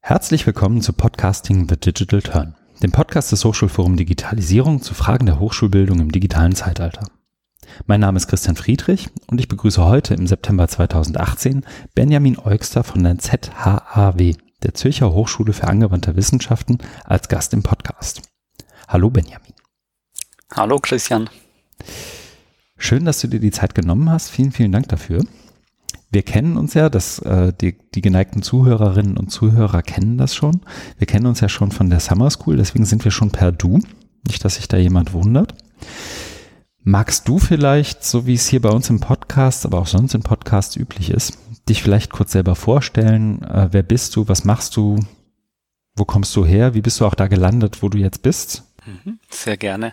Herzlich willkommen zu Podcasting The Digital Turn, dem Podcast des Hochschulforum Digitalisierung zu Fragen der Hochschulbildung im digitalen Zeitalter. Mein Name ist Christian Friedrich und ich begrüße heute im September 2018 Benjamin Eugster von der ZHAW, der Zürcher Hochschule für angewandte Wissenschaften, als Gast im Podcast. Hallo Benjamin. Hallo Christian. Schön, dass du dir die Zeit genommen hast. Vielen, vielen Dank dafür. Wir kennen uns ja, das, äh, die, die geneigten Zuhörerinnen und Zuhörer kennen das schon. Wir kennen uns ja schon von der Summer School, deswegen sind wir schon per Du. Nicht, dass sich da jemand wundert. Magst du vielleicht, so wie es hier bei uns im Podcast, aber auch sonst im Podcast üblich ist, dich vielleicht kurz selber vorstellen? Äh, wer bist du? Was machst du? Wo kommst du her? Wie bist du auch da gelandet, wo du jetzt bist? Mhm, sehr gerne.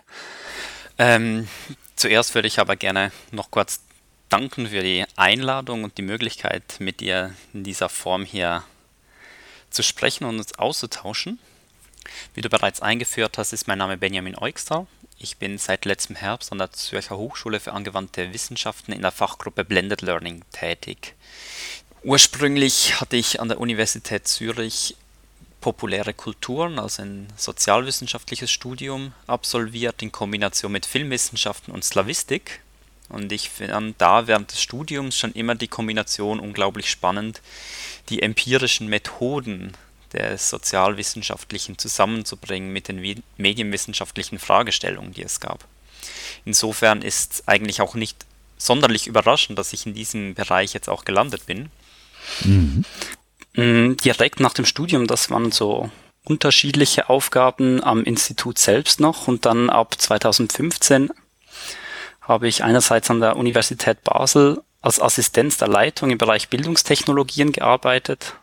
Ähm, zuerst würde ich aber gerne noch kurz danken für die Einladung und die Möglichkeit, mit dir in dieser Form hier zu sprechen und uns auszutauschen. Wie du bereits eingeführt hast, ist mein Name Benjamin Eugster. Ich bin seit letztem Herbst an der Zürcher Hochschule für angewandte Wissenschaften in der Fachgruppe Blended Learning tätig. Ursprünglich hatte ich an der Universität Zürich populäre Kulturen, also ein sozialwissenschaftliches Studium absolviert in Kombination mit Filmwissenschaften und Slavistik. Und ich fand da während des Studiums schon immer die Kombination unglaublich spannend, die empirischen Methoden des Sozialwissenschaftlichen zusammenzubringen mit den medienwissenschaftlichen Fragestellungen, die es gab. Insofern ist eigentlich auch nicht sonderlich überraschend, dass ich in diesem Bereich jetzt auch gelandet bin. Mhm. Mm, direkt nach dem Studium, das waren so unterschiedliche Aufgaben am Institut selbst noch und dann ab 2015 habe ich einerseits an der Universität Basel als Assistenz der Leitung im Bereich Bildungstechnologien gearbeitet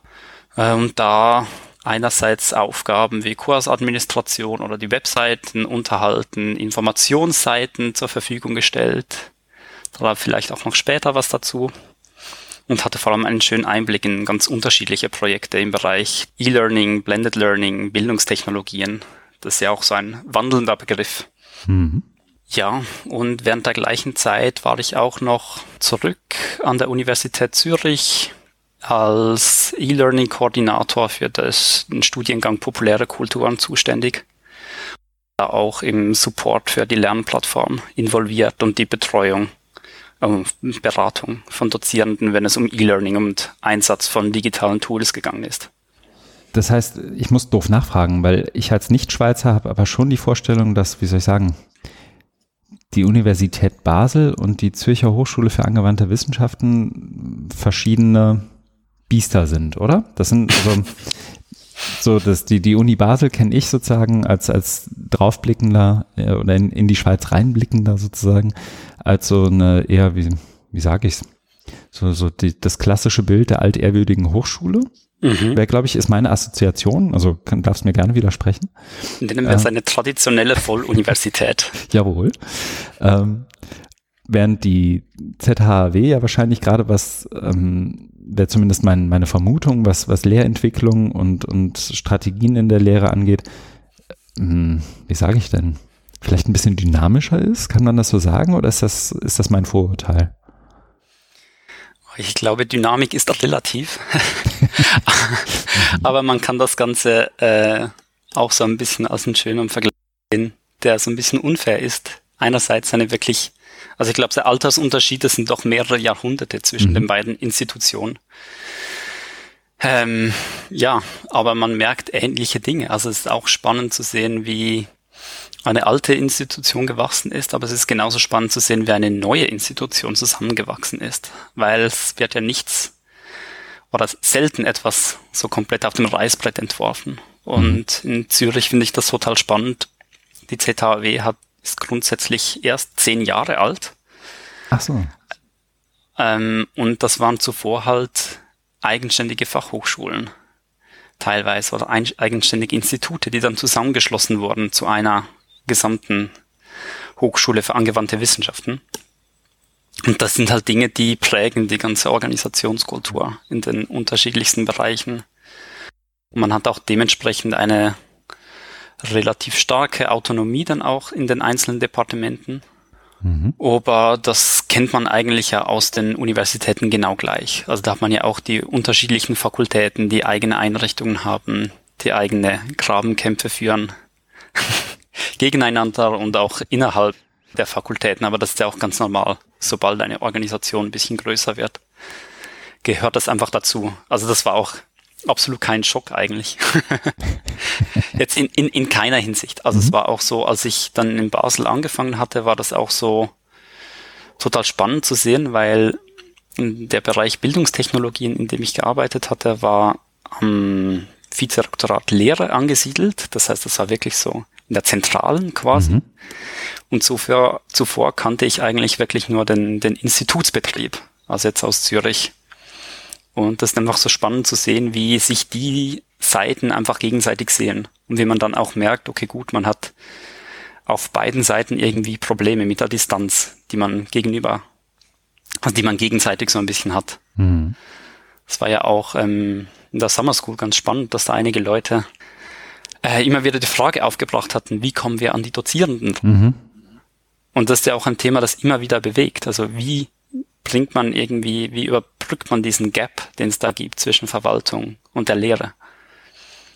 äh, und da einerseits Aufgaben wie Kursadministration oder die Webseiten unterhalten, Informationsseiten zur Verfügung gestellt. Da vielleicht auch noch später was dazu. Und hatte vor allem einen schönen Einblick in ganz unterschiedliche Projekte im Bereich E-Learning, Blended Learning, Bildungstechnologien. Das ist ja auch so ein wandelnder Begriff. Mhm. Ja, und während der gleichen Zeit war ich auch noch zurück an der Universität Zürich als E-Learning-Koordinator für das, den Studiengang Populäre Kulturen zuständig. Auch im Support für die Lernplattform involviert und die Betreuung und Beratung von Dozierenden, wenn es um E-Learning und Einsatz von digitalen Tools gegangen ist. Das heißt, ich muss doof nachfragen, weil ich als Nicht-Schweizer habe aber schon die Vorstellung, dass, wie soll ich sagen, die Universität Basel und die Zürcher Hochschule für angewandte Wissenschaften verschiedene Biester sind, oder? Das sind also so, dass die, die Uni Basel kenne ich sozusagen als, als draufblickender äh, oder in, in die Schweiz reinblickender sozusagen, als so eine eher, wie, wie sage ich's, so, so die, das klassische Bild der altehrwürdigen Hochschule. Mhm. Wäre, glaube ich, ist meine Assoziation, also kann, darfst mir gerne widersprechen. Nennen wir es äh, eine traditionelle Volluniversität. Jawohl. Ähm, während die ZHW ja wahrscheinlich gerade was ähm, wäre zumindest mein, meine Vermutung, was, was Lehrentwicklung und, und Strategien in der Lehre angeht, hm, wie sage ich denn, vielleicht ein bisschen dynamischer ist? Kann man das so sagen oder ist das, ist das mein Vorurteil? Ich glaube, Dynamik ist relativ. Aber man kann das Ganze äh, auch so ein bisschen als einen schönen Vergleich sehen, der so ein bisschen unfair ist. Einerseits eine wirklich also ich glaube, der Altersunterschied, das sind doch mehrere Jahrhunderte zwischen mhm. den beiden Institutionen. Ähm, ja, aber man merkt ähnliche Dinge. Also es ist auch spannend zu sehen, wie eine alte Institution gewachsen ist, aber es ist genauso spannend zu sehen, wie eine neue Institution zusammengewachsen ist, weil es wird ja nichts oder selten etwas so komplett auf dem Reißbrett entworfen. Und mhm. in Zürich finde ich das total spannend. Die ZHW hat ist grundsätzlich erst zehn Jahre alt. Ach so. Ähm, und das waren zuvor halt eigenständige Fachhochschulen teilweise oder eigenständige Institute, die dann zusammengeschlossen wurden zu einer gesamten Hochschule für angewandte Wissenschaften. Und das sind halt Dinge, die prägen die ganze Organisationskultur in den unterschiedlichsten Bereichen. Und man hat auch dementsprechend eine relativ starke Autonomie dann auch in den einzelnen Departementen. Mhm. Aber das kennt man eigentlich ja aus den Universitäten genau gleich. Also da hat man ja auch die unterschiedlichen Fakultäten, die eigene Einrichtungen haben, die eigene Grabenkämpfe führen gegeneinander und auch innerhalb der Fakultäten. Aber das ist ja auch ganz normal, sobald eine Organisation ein bisschen größer wird, gehört das einfach dazu. Also das war auch absolut kein Schock eigentlich. Jetzt in, in, in keiner Hinsicht. Also mhm. es war auch so, als ich dann in Basel angefangen hatte, war das auch so total spannend zu sehen, weil der Bereich Bildungstechnologien, in dem ich gearbeitet hatte, war am Vizerektorat Lehre angesiedelt. Das heißt, das war wirklich so in der Zentralen quasi. Mhm. Und zuvor, zuvor kannte ich eigentlich wirklich nur den, den Institutsbetrieb, also jetzt aus Zürich. Und das ist einfach so spannend zu sehen, wie sich die Seiten einfach gegenseitig sehen. Und wie man dann auch merkt, okay, gut, man hat auf beiden Seiten irgendwie Probleme mit der Distanz, die man gegenüber, also die man gegenseitig so ein bisschen hat. Mhm. Das war ja auch ähm, in der Summer School ganz spannend, dass da einige Leute äh, immer wieder die Frage aufgebracht hatten, wie kommen wir an die Dozierenden? Mhm. Und das ist ja auch ein Thema, das immer wieder bewegt. Also wie bringt man irgendwie, wie überbrückt man diesen Gap, den es da gibt zwischen Verwaltung und der Lehre?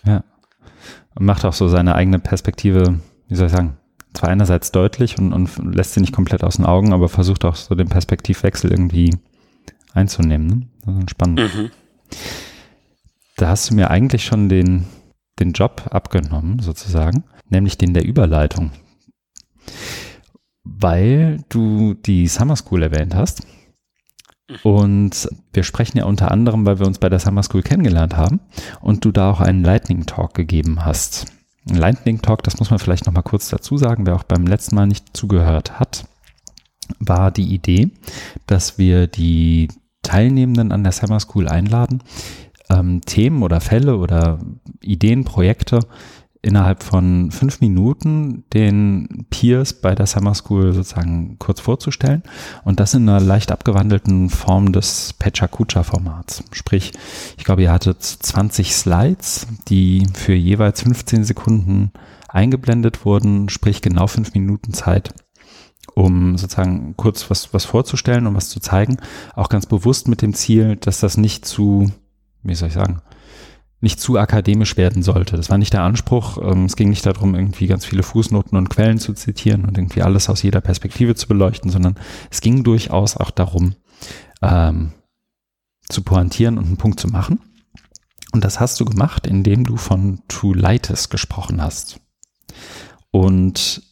Ja. Und macht auch so seine eigene Perspektive, wie soll ich sagen, zwar einerseits deutlich und, und lässt sie nicht komplett aus den Augen, aber versucht auch so den Perspektivwechsel irgendwie einzunehmen. Ne? Das ist spannend. Mhm. Da hast du mir eigentlich schon den, den Job abgenommen, sozusagen, nämlich den der Überleitung. Weil du die Summer School erwähnt hast. Und wir sprechen ja unter anderem, weil wir uns bei der Summer School kennengelernt haben und du da auch einen Lightning Talk gegeben hast. Ein Lightning Talk, das muss man vielleicht nochmal kurz dazu sagen, wer auch beim letzten Mal nicht zugehört hat, war die Idee, dass wir die Teilnehmenden an der Summer School einladen, ähm, Themen oder Fälle oder Ideen, Projekte innerhalb von fünf Minuten den Peers bei der Summer School sozusagen kurz vorzustellen und das in einer leicht abgewandelten Form des Pechakucha-Formats. Sprich, ich glaube, ihr hattet 20 Slides, die für jeweils 15 Sekunden eingeblendet wurden, sprich genau fünf Minuten Zeit, um sozusagen kurz was, was vorzustellen und was zu zeigen. Auch ganz bewusst mit dem Ziel, dass das nicht zu, wie soll ich sagen, nicht zu akademisch werden sollte. Das war nicht der Anspruch. Ähm, es ging nicht darum, irgendwie ganz viele Fußnoten und Quellen zu zitieren und irgendwie alles aus jeder Perspektive zu beleuchten, sondern es ging durchaus auch darum, ähm, zu pointieren und einen Punkt zu machen. Und das hast du gemacht, indem du von Tulitis gesprochen hast. Und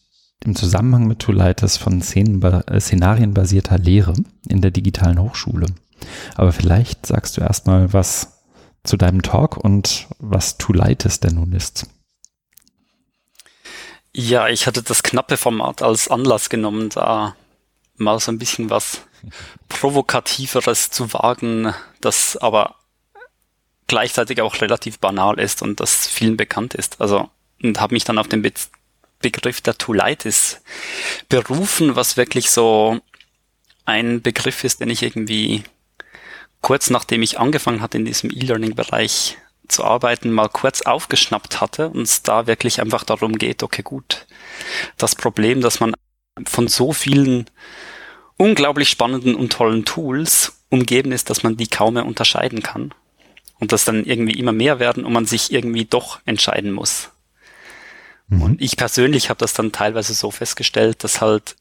im Zusammenhang mit Tulitis von äh, szenarienbasierter Lehre in der digitalen Hochschule. Aber vielleicht sagst du erstmal was zu deinem Talk und was Too Light es denn nun ist. Ja, ich hatte das knappe Format als Anlass genommen, da mal so ein bisschen was Provokativeres zu wagen, das aber gleichzeitig auch relativ banal ist und das vielen bekannt ist. Also, und habe mich dann auf den Be Begriff der Tulitis berufen, was wirklich so ein Begriff ist, den ich irgendwie kurz nachdem ich angefangen hatte, in diesem E-Learning-Bereich zu arbeiten, mal kurz aufgeschnappt hatte und es da wirklich einfach darum geht, okay, gut, das Problem, dass man von so vielen unglaublich spannenden und tollen Tools umgeben ist, dass man die kaum mehr unterscheiden kann. Und dass dann irgendwie immer mehr werden und man sich irgendwie doch entscheiden muss. Mhm. Und ich persönlich habe das dann teilweise so festgestellt, dass halt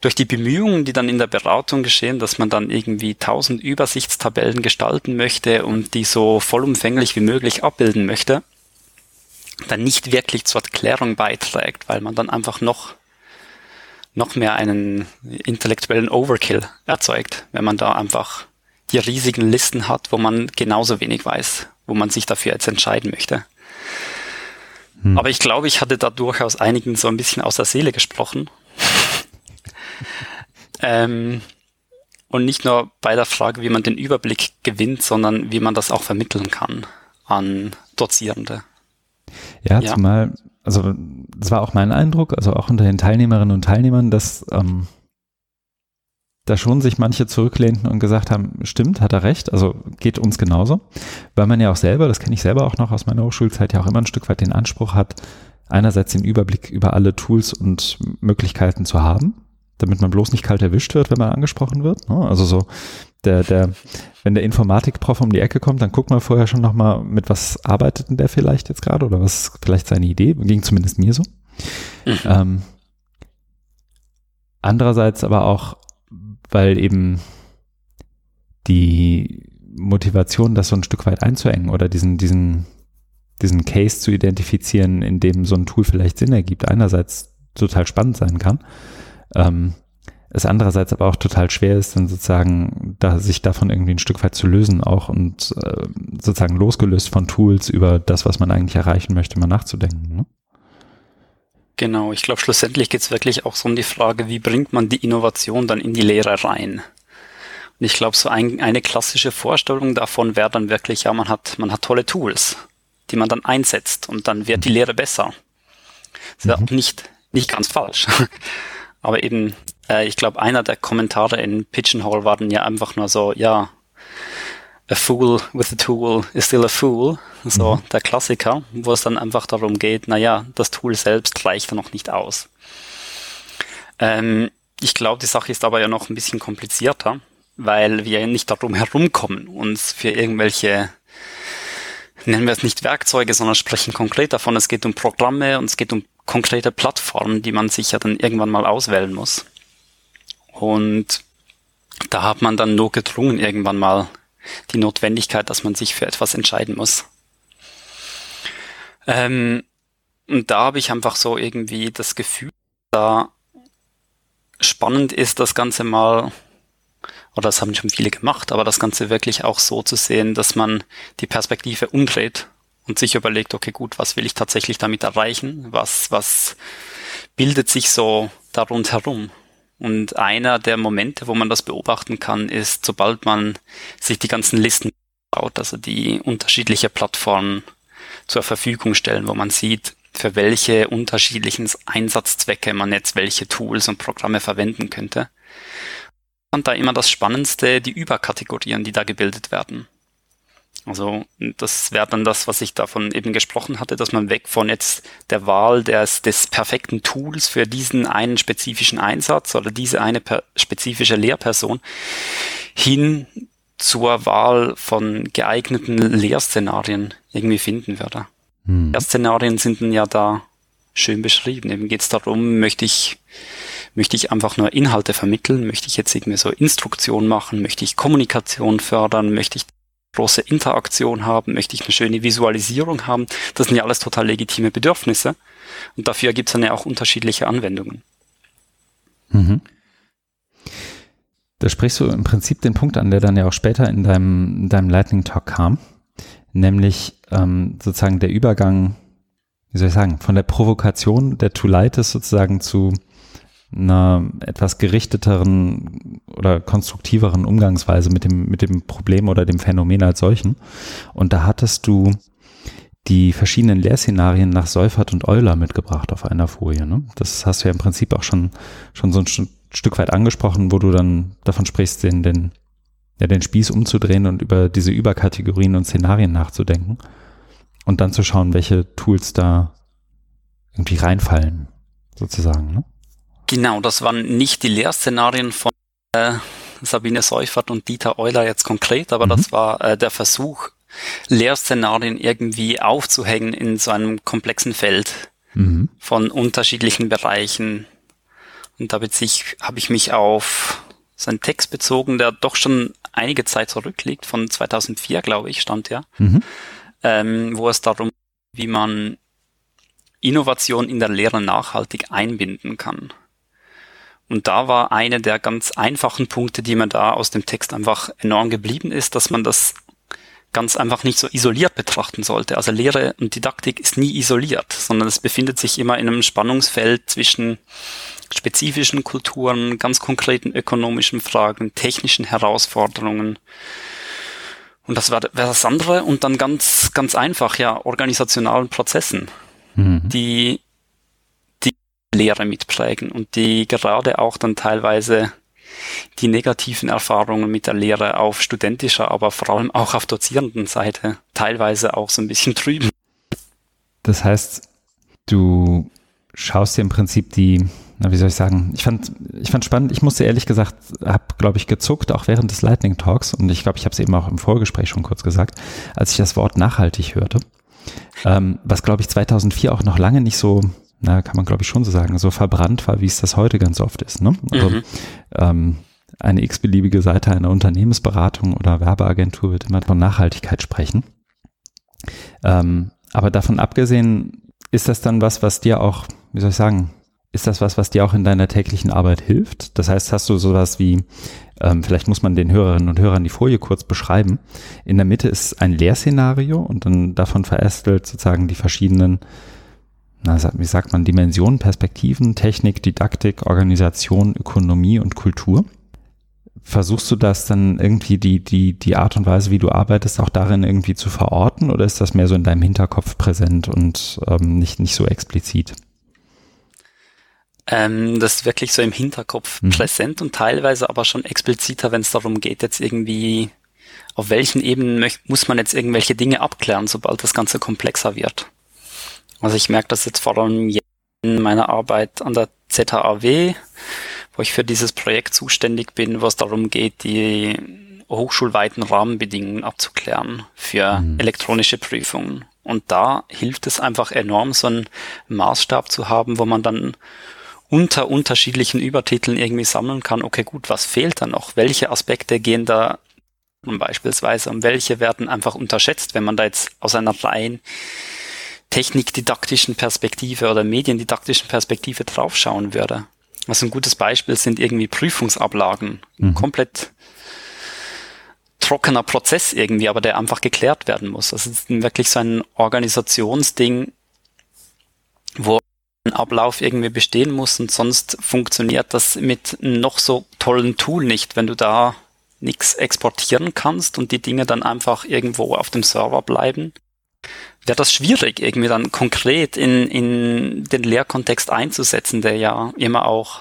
durch die Bemühungen, die dann in der Beratung geschehen, dass man dann irgendwie tausend Übersichtstabellen gestalten möchte und die so vollumfänglich wie möglich abbilden möchte, dann nicht wirklich zur Erklärung beiträgt, weil man dann einfach noch noch mehr einen intellektuellen Overkill erzeugt, wenn man da einfach die riesigen Listen hat, wo man genauso wenig weiß, wo man sich dafür jetzt entscheiden möchte. Hm. Aber ich glaube, ich hatte da durchaus einigen so ein bisschen aus der Seele gesprochen ähm, und nicht nur bei der Frage, wie man den Überblick gewinnt, sondern wie man das auch vermitteln kann an Dozierende. Ja, ja. zumal, also das war auch mein Eindruck, also auch unter den Teilnehmerinnen und Teilnehmern, dass ähm, da schon sich manche zurücklehnten und gesagt haben, stimmt, hat er recht, also geht uns genauso, weil man ja auch selber, das kenne ich selber auch noch aus meiner Hochschulzeit, ja auch immer ein Stück weit den Anspruch hat, einerseits den Überblick über alle Tools und Möglichkeiten zu haben damit man bloß nicht kalt erwischt wird, wenn man angesprochen wird. Ne? Also so, der, der, wenn der Informatikprof um die Ecke kommt, dann guckt man vorher schon nochmal, mit was arbeitet denn der vielleicht jetzt gerade oder was ist vielleicht seine Idee, ging zumindest mir so. Mhm. Ähm, andererseits aber auch, weil eben die Motivation, das so ein Stück weit einzuengen oder diesen, diesen, diesen Case zu identifizieren, in dem so ein Tool vielleicht Sinn ergibt, einerseits total spannend sein kann, ähm, es andererseits aber auch total schwer ist, dann sozusagen da, sich davon irgendwie ein Stück weit zu lösen auch und äh, sozusagen losgelöst von Tools über das, was man eigentlich erreichen möchte, mal nachzudenken. Ne? Genau, ich glaube, schlussendlich geht es wirklich auch so um die Frage, wie bringt man die Innovation dann in die Lehre rein? Und ich glaube, so ein, eine klassische Vorstellung davon wäre dann wirklich, ja, man hat, man hat tolle Tools, die man dann einsetzt und dann wird die Lehre besser. Das wäre mhm. auch nicht, nicht ganz falsch. Aber eben, äh, ich glaube, einer der Kommentare in Pigeonhole war dann ja einfach nur so, ja, a fool with a tool is still a fool. So mhm. der Klassiker, wo es dann einfach darum geht, naja, das Tool selbst reicht noch nicht aus. Ähm, ich glaube, die Sache ist aber ja noch ein bisschen komplizierter, weil wir nicht darum herumkommen, uns für irgendwelche, nennen wir es nicht Werkzeuge, sondern sprechen konkret davon. Es geht um Programme und es geht um konkrete Plattformen, die man sich ja dann irgendwann mal auswählen muss. Und da hat man dann nur gedrungen irgendwann mal die Notwendigkeit, dass man sich für etwas entscheiden muss. Ähm, und da habe ich einfach so irgendwie das Gefühl, da spannend ist, das Ganze mal oder das haben schon viele gemacht, aber das Ganze wirklich auch so zu sehen, dass man die Perspektive umdreht und sich überlegt, okay, gut, was will ich tatsächlich damit erreichen? Was, was bildet sich so darunter herum? Und einer der Momente, wo man das beobachten kann, ist, sobald man sich die ganzen Listen baut, also die unterschiedliche Plattformen zur Verfügung stellen, wo man sieht, für welche unterschiedlichen Einsatzzwecke man jetzt welche Tools und Programme verwenden könnte fand da immer das Spannendste, die Überkategorien, die da gebildet werden. Also das wäre dann das, was ich davon eben gesprochen hatte, dass man weg von jetzt der Wahl des, des perfekten Tools für diesen einen spezifischen Einsatz oder diese eine spezifische Lehrperson hin zur Wahl von geeigneten Lehrszenarien irgendwie finden würde. Hm. Lehrszenarien sind dann ja da schön beschrieben. Eben geht es darum, möchte ich Möchte ich einfach nur Inhalte vermitteln? Möchte ich jetzt irgendwie so Instruktion machen? Möchte ich Kommunikation fördern? Möchte ich große Interaktion haben? Möchte ich eine schöne Visualisierung haben? Das sind ja alles total legitime Bedürfnisse. Und dafür gibt es dann ja auch unterschiedliche Anwendungen. Mhm. Da sprichst du im Prinzip den Punkt an, der dann ja auch später in deinem, in deinem Lightning Talk kam, nämlich ähm, sozusagen der Übergang, wie soll ich sagen, von der Provokation der Tulitis sozusagen zu einer etwas gerichteteren oder konstruktiveren Umgangsweise mit dem, mit dem Problem oder dem Phänomen als solchen. Und da hattest du die verschiedenen Lehrszenarien nach Seufert und Euler mitgebracht auf einer Folie. Ne? Das hast du ja im Prinzip auch schon, schon so ein Stück weit angesprochen, wo du dann davon sprichst, den, den, ja, den Spieß umzudrehen und über diese Überkategorien und Szenarien nachzudenken und dann zu schauen, welche Tools da irgendwie reinfallen, sozusagen. Ne? Genau, das waren nicht die Lehrszenarien von äh, Sabine Seufert und Dieter Euler jetzt konkret, aber mhm. das war äh, der Versuch, Lehrszenarien irgendwie aufzuhängen in so einem komplexen Feld mhm. von unterschiedlichen Bereichen. Und da habe ich mich auf seinen Text bezogen, der doch schon einige Zeit zurückliegt, von 2004, glaube ich, stand ja, mhm. ähm, wo es darum, wie man Innovation in der Lehre nachhaltig einbinden kann. Und da war eine der ganz einfachen Punkte, die mir da aus dem Text einfach enorm geblieben ist, dass man das ganz einfach nicht so isoliert betrachten sollte. Also Lehre und Didaktik ist nie isoliert, sondern es befindet sich immer in einem Spannungsfeld zwischen spezifischen Kulturen, ganz konkreten ökonomischen Fragen, technischen Herausforderungen. Und das wäre das andere und dann ganz, ganz einfach, ja, organisationalen Prozessen, mhm. die Lehre mitprägen und die gerade auch dann teilweise die negativen Erfahrungen mit der Lehre auf studentischer, aber vor allem auch auf dozierenden Seite teilweise auch so ein bisschen trüben. Das heißt, du schaust dir im Prinzip die, na, wie soll ich sagen, ich fand, ich fand spannend, ich musste ehrlich gesagt, habe, glaube ich, gezuckt, auch während des Lightning Talks und ich glaube, ich habe es eben auch im Vorgespräch schon kurz gesagt, als ich das Wort nachhaltig hörte, ähm, was, glaube ich, 2004 auch noch lange nicht so, na, kann man, glaube ich, schon so sagen, so verbrannt war, wie es das heute ganz oft ist. Ne? Also, mhm. ähm, eine x-beliebige Seite einer Unternehmensberatung oder Werbeagentur wird immer von Nachhaltigkeit sprechen. Ähm, aber davon abgesehen, ist das dann was, was dir auch, wie soll ich sagen, ist das was, was dir auch in deiner täglichen Arbeit hilft? Das heißt, hast du sowas wie, ähm, vielleicht muss man den Hörerinnen und Hörern die Folie kurz beschreiben. In der Mitte ist ein Lehrszenario und dann davon verästelt sozusagen die verschiedenen, na, wie sagt man, Dimensionen, Perspektiven, Technik, Didaktik, Organisation, Ökonomie und Kultur. Versuchst du das dann irgendwie die, die, die Art und Weise, wie du arbeitest, auch darin irgendwie zu verorten oder ist das mehr so in deinem Hinterkopf präsent und ähm, nicht, nicht so explizit? Ähm, das ist wirklich so im Hinterkopf mhm. präsent und teilweise aber schon expliziter, wenn es darum geht, jetzt irgendwie, auf welchen Ebenen muss man jetzt irgendwelche Dinge abklären, sobald das Ganze komplexer wird. Also ich merke das jetzt vor allem in meiner Arbeit an der ZHAW, wo ich für dieses Projekt zuständig bin, wo es darum geht, die hochschulweiten Rahmenbedingungen abzuklären für mhm. elektronische Prüfungen. Und da hilft es einfach enorm, so einen Maßstab zu haben, wo man dann unter unterschiedlichen Übertiteln irgendwie sammeln kann, okay, gut, was fehlt da noch? Welche Aspekte gehen da beispielsweise um welche werden einfach unterschätzt, wenn man da jetzt aus einer rein technikdidaktischen Perspektive oder mediendidaktischen Perspektive draufschauen würde. Also ein gutes Beispiel sind irgendwie Prüfungsablagen. Mhm. Komplett trockener Prozess irgendwie, aber der einfach geklärt werden muss. Das ist wirklich so ein Organisationsding, wo Ablauf irgendwie bestehen muss und sonst funktioniert das mit noch so tollen Tool nicht, wenn du da nichts exportieren kannst und die Dinge dann einfach irgendwo auf dem Server bleiben, wäre das schwierig, irgendwie dann konkret in, in den Lehrkontext einzusetzen, der ja immer auch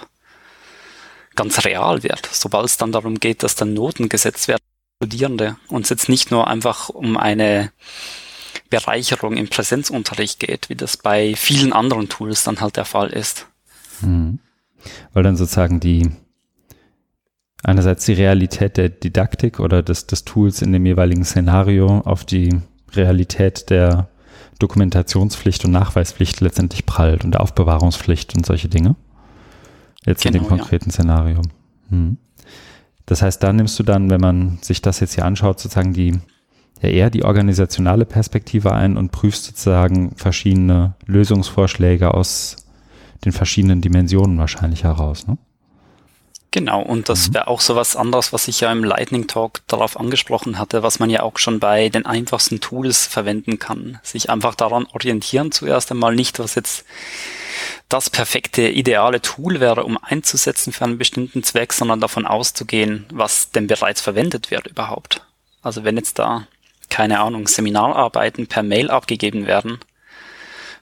ganz real wird, sobald es dann darum geht, dass dann Noten gesetzt werden, Studierende und es jetzt nicht nur einfach um eine Bereicherung im Präsenzunterricht geht, wie das bei vielen anderen Tools dann halt der Fall ist. Mhm. Weil dann sozusagen die einerseits die Realität der Didaktik oder des, des Tools in dem jeweiligen Szenario auf die Realität der Dokumentationspflicht und Nachweispflicht letztendlich prallt und der Aufbewahrungspflicht und solche Dinge. Jetzt genau, in dem genau, konkreten ja. Szenario. Hm. Das heißt, da nimmst du dann, wenn man sich das jetzt hier anschaut, sozusagen die ja eher die organisationale Perspektive ein und prüfst sozusagen verschiedene Lösungsvorschläge aus den verschiedenen Dimensionen wahrscheinlich heraus. Ne? Genau, und das mhm. wäre auch so was anderes, was ich ja im Lightning Talk darauf angesprochen hatte, was man ja auch schon bei den einfachsten Tools verwenden kann. Sich einfach daran orientieren zuerst einmal nicht, was jetzt das perfekte, ideale Tool wäre, um einzusetzen für einen bestimmten Zweck, sondern davon auszugehen, was denn bereits verwendet wird überhaupt. Also wenn jetzt da keine Ahnung, Seminararbeiten per Mail abgegeben werden,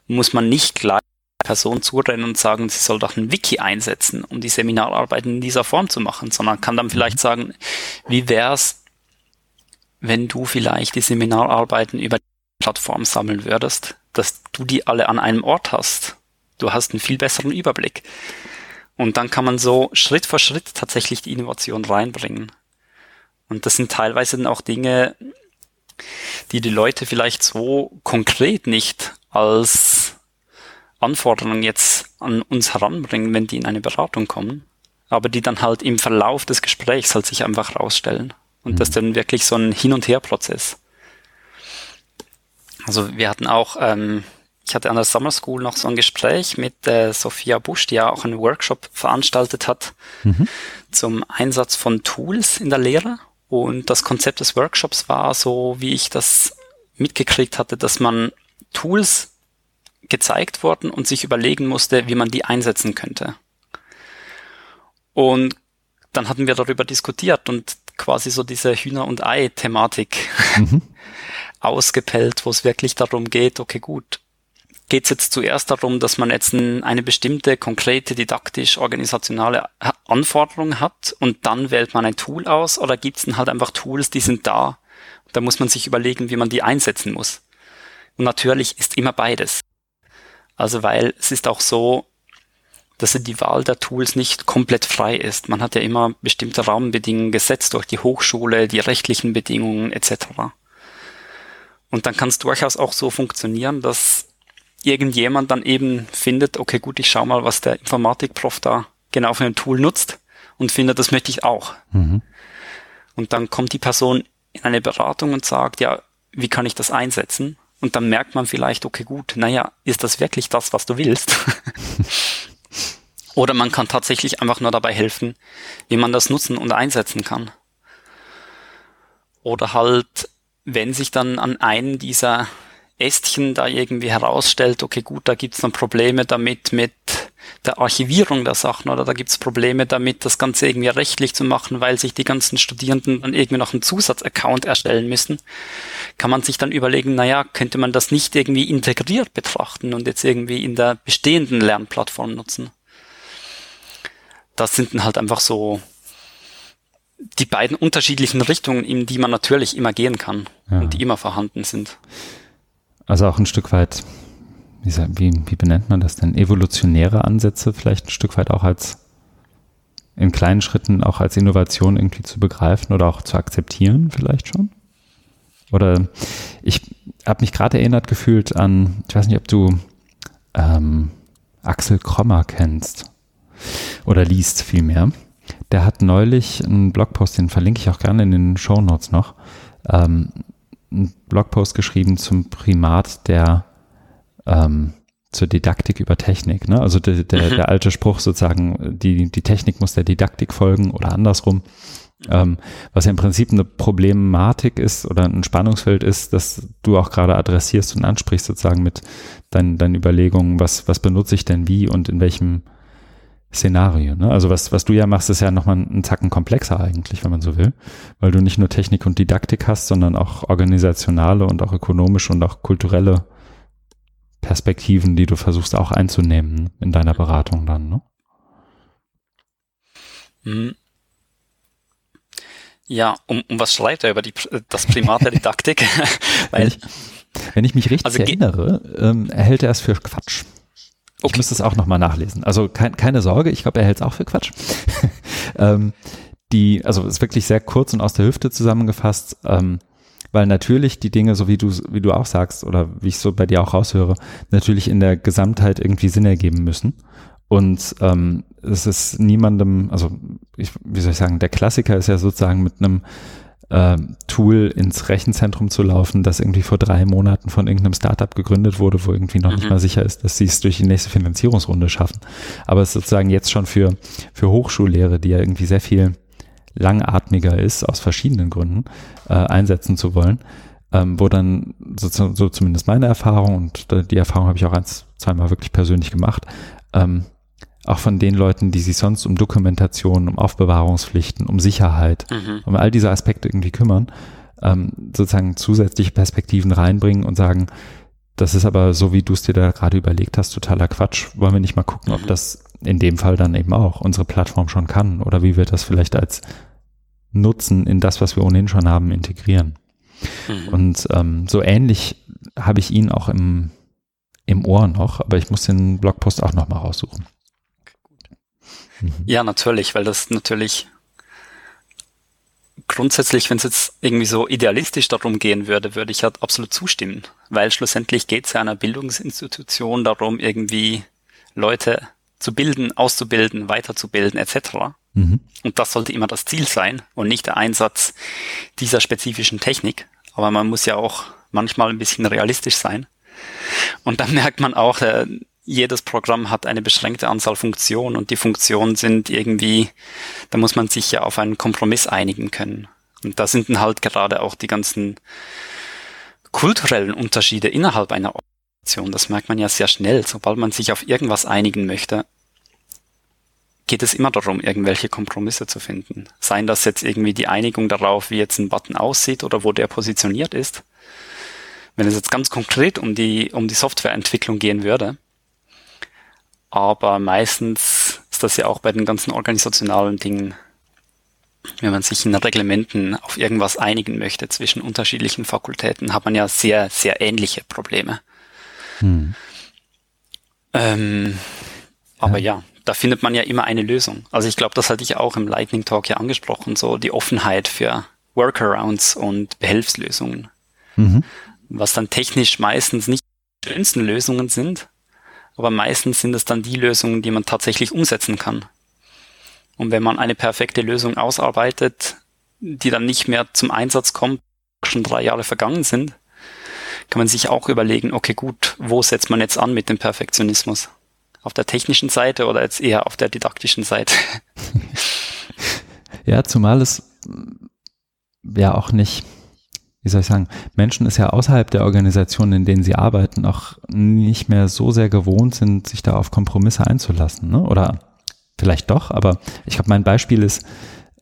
muss man nicht gleich Person zurennen und sagen, sie soll doch ein Wiki einsetzen, um die Seminararbeiten in dieser Form zu machen, sondern kann dann vielleicht mhm. sagen, wie wär's, wenn du vielleicht die Seminararbeiten über die Plattform sammeln würdest, dass du die alle an einem Ort hast. Du hast einen viel besseren Überblick. Und dann kann man so Schritt für Schritt tatsächlich die Innovation reinbringen. Und das sind teilweise dann auch Dinge, die die Leute vielleicht so konkret nicht als Anforderungen jetzt an uns heranbringen, wenn die in eine Beratung kommen, aber die dann halt im Verlauf des Gesprächs halt sich einfach rausstellen. Und mhm. das ist dann wirklich so ein Hin- und Her-Prozess. Also wir hatten auch, ähm, ich hatte an der Summer School noch so ein Gespräch mit äh, Sophia Busch, die ja auch einen Workshop veranstaltet hat mhm. zum Einsatz von Tools in der Lehre. Und das Konzept des Workshops war so, wie ich das mitgekriegt hatte, dass man Tools gezeigt wurden und sich überlegen musste, wie man die einsetzen könnte. Und dann hatten wir darüber diskutiert und quasi so diese Hühner- und Ei-Thematik mhm. ausgepellt, wo es wirklich darum geht, okay, gut, geht es jetzt zuerst darum, dass man jetzt eine bestimmte konkrete didaktisch-organisationale Anforderung hat und dann wählt man ein Tool aus oder gibt es dann halt einfach Tools, die sind da. Da muss man sich überlegen, wie man die einsetzen muss. Und natürlich ist immer beides. Also weil es ist auch so, dass die Wahl der Tools nicht komplett frei ist. Man hat ja immer bestimmte Rahmenbedingungen gesetzt durch die Hochschule, die rechtlichen Bedingungen etc. Und dann kann es durchaus auch so funktionieren, dass irgendjemand dann eben findet, okay gut, ich schau mal, was der Informatikprof da genau für ein Tool nutzt und findet, das möchte ich auch. Mhm. Und dann kommt die Person in eine Beratung und sagt, ja, wie kann ich das einsetzen? Und dann merkt man vielleicht, okay, gut, naja, ist das wirklich das, was du willst? Oder man kann tatsächlich einfach nur dabei helfen, wie man das nutzen und einsetzen kann. Oder halt, wenn sich dann an einem dieser Ästchen da irgendwie herausstellt, okay gut, da gibt's dann Probleme damit mit der Archivierung der Sachen oder da gibt's Probleme damit, das Ganze irgendwie rechtlich zu machen, weil sich die ganzen Studierenden dann irgendwie noch einen Zusatzaccount erstellen müssen, kann man sich dann überlegen, naja, könnte man das nicht irgendwie integriert betrachten und jetzt irgendwie in der bestehenden Lernplattform nutzen das sind dann halt einfach so die beiden unterschiedlichen Richtungen, in die man natürlich immer gehen kann ja. und die immer vorhanden sind. Also auch ein Stück weit, wie, wie, benennt man das denn? Evolutionäre Ansätze vielleicht ein Stück weit auch als in kleinen Schritten auch als Innovation irgendwie zu begreifen oder auch zu akzeptieren, vielleicht schon? Oder ich habe mich gerade erinnert gefühlt an, ich weiß nicht, ob du ähm, Axel Krommer kennst oder liest vielmehr. Der hat neulich einen Blogpost, den verlinke ich auch gerne in den Show Notes noch, ähm, einen Blogpost geschrieben zum Primat der ähm, zur Didaktik über Technik. Ne? Also der, der, mhm. der alte Spruch sozusagen, die, die Technik muss der Didaktik folgen oder andersrum. Ähm, was ja im Prinzip eine Problematik ist oder ein Spannungsfeld ist, das du auch gerade adressierst und ansprichst sozusagen mit deinen, deinen Überlegungen, was, was benutze ich denn wie und in welchem Szenario. Ne? Also was, was du ja machst, ist ja nochmal einen Zacken komplexer eigentlich, wenn man so will, weil du nicht nur Technik und Didaktik hast, sondern auch organisationale und auch ökonomische und auch kulturelle Perspektiven, die du versuchst auch einzunehmen in deiner Beratung dann. Ne? Mhm. Ja, um, um was schreibt er über die, das Primat der Didaktik? wenn, ich, wenn ich mich richtig also erinnere, ähm, erhält er es für Quatsch. Okay. Ich müsste es auch nochmal nachlesen. Also kein, keine Sorge, ich glaube, er hält es auch für Quatsch. ähm, die, also ist wirklich sehr kurz und aus der Hüfte zusammengefasst, ähm, weil natürlich die Dinge, so wie du, wie du auch sagst, oder wie ich so bei dir auch raushöre, natürlich in der Gesamtheit irgendwie Sinn ergeben müssen. Und ähm, es ist niemandem, also ich, wie soll ich sagen, der Klassiker ist ja sozusagen mit einem äh, Tool ins Rechenzentrum zu laufen, das irgendwie vor drei Monaten von irgendeinem Startup gegründet wurde, wo irgendwie noch mhm. nicht mal sicher ist, dass sie es durch die nächste Finanzierungsrunde schaffen. Aber es ist sozusagen jetzt schon für, für Hochschullehre, die ja irgendwie sehr viel langatmiger ist, aus verschiedenen Gründen, äh, einsetzen zu wollen, ähm, wo dann so, so zumindest meine Erfahrung und die Erfahrung habe ich auch ein, zweimal wirklich persönlich gemacht, ähm, auch von den Leuten, die sich sonst um Dokumentation, um Aufbewahrungspflichten, um Sicherheit, mhm. um all diese Aspekte irgendwie kümmern, ähm, sozusagen zusätzliche Perspektiven reinbringen und sagen, das ist aber so, wie du es dir da gerade überlegt hast, totaler Quatsch. Wollen wir nicht mal gucken, mhm. ob das in dem Fall dann eben auch unsere Plattform schon kann oder wie wir das vielleicht als Nutzen in das, was wir ohnehin schon haben, integrieren. Mhm. Und ähm, so ähnlich habe ich ihn auch im, im Ohr noch, aber ich muss den Blogpost auch nochmal raussuchen. Mhm. Ja, natürlich, weil das natürlich grundsätzlich, wenn es jetzt irgendwie so idealistisch darum gehen würde, würde ich halt absolut zustimmen. Weil schlussendlich geht es ja einer Bildungsinstitution darum, irgendwie Leute zu bilden, auszubilden, weiterzubilden, etc. Mhm. Und das sollte immer das Ziel sein und nicht der Einsatz dieser spezifischen Technik. Aber man muss ja auch manchmal ein bisschen realistisch sein. Und dann merkt man auch, äh, jedes Programm hat eine beschränkte Anzahl Funktionen und die Funktionen sind irgendwie, da muss man sich ja auf einen Kompromiss einigen können. Und da sind dann halt gerade auch die ganzen kulturellen Unterschiede innerhalb einer Organisation. Das merkt man ja sehr schnell. Sobald man sich auf irgendwas einigen möchte, geht es immer darum, irgendwelche Kompromisse zu finden. Seien das jetzt irgendwie die Einigung darauf, wie jetzt ein Button aussieht oder wo der positioniert ist. Wenn es jetzt ganz konkret um die, um die Softwareentwicklung gehen würde, aber meistens ist das ja auch bei den ganzen organisationalen Dingen, wenn man sich in Reglementen auf irgendwas einigen möchte zwischen unterschiedlichen Fakultäten, hat man ja sehr, sehr ähnliche Probleme. Hm. Ähm, aber ja. ja, da findet man ja immer eine Lösung. Also ich glaube, das hatte ich auch im Lightning Talk ja angesprochen, so die Offenheit für Workarounds und Behelfslösungen. Mhm. Was dann technisch meistens nicht die schönsten Lösungen sind, aber meistens sind es dann die Lösungen, die man tatsächlich umsetzen kann. Und wenn man eine perfekte Lösung ausarbeitet, die dann nicht mehr zum Einsatz kommt, schon drei Jahre vergangen sind, kann man sich auch überlegen, okay gut, wo setzt man jetzt an mit dem Perfektionismus? Auf der technischen Seite oder jetzt eher auf der didaktischen Seite? ja, zumal es ja auch nicht, wie soll ich sagen, Menschen ist ja außerhalb der Organisationen, in denen sie arbeiten, auch nicht mehr so sehr gewohnt sind, sich da auf Kompromisse einzulassen. Ne? Oder vielleicht doch, aber ich glaube, mein Beispiel ist,